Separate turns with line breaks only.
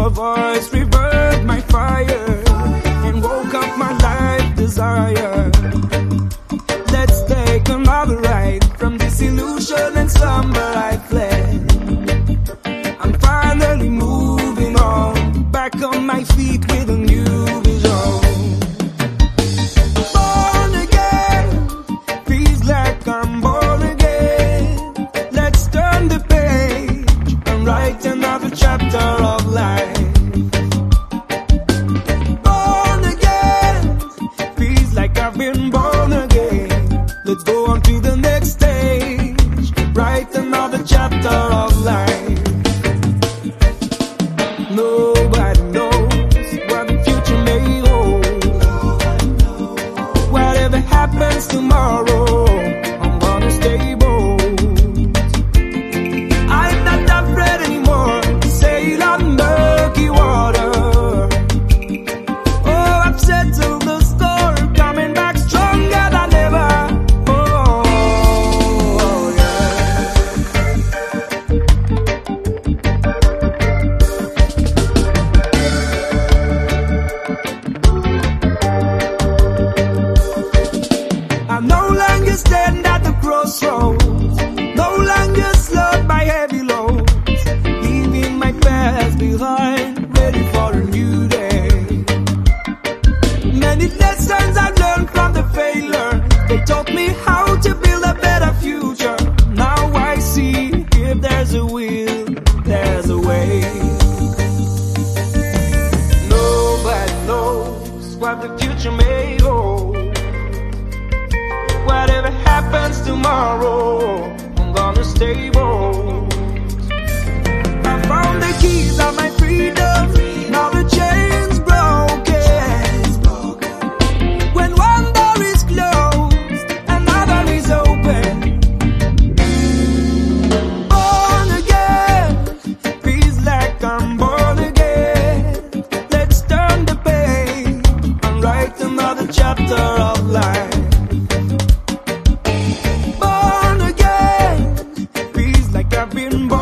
Of voice Many lessons I learned from the failure. They taught me how to build a better future. Now I see if there's a will, there's a way. Nobody knows what the future may hold. Whatever happens tomorrow, I'm gonna stay time,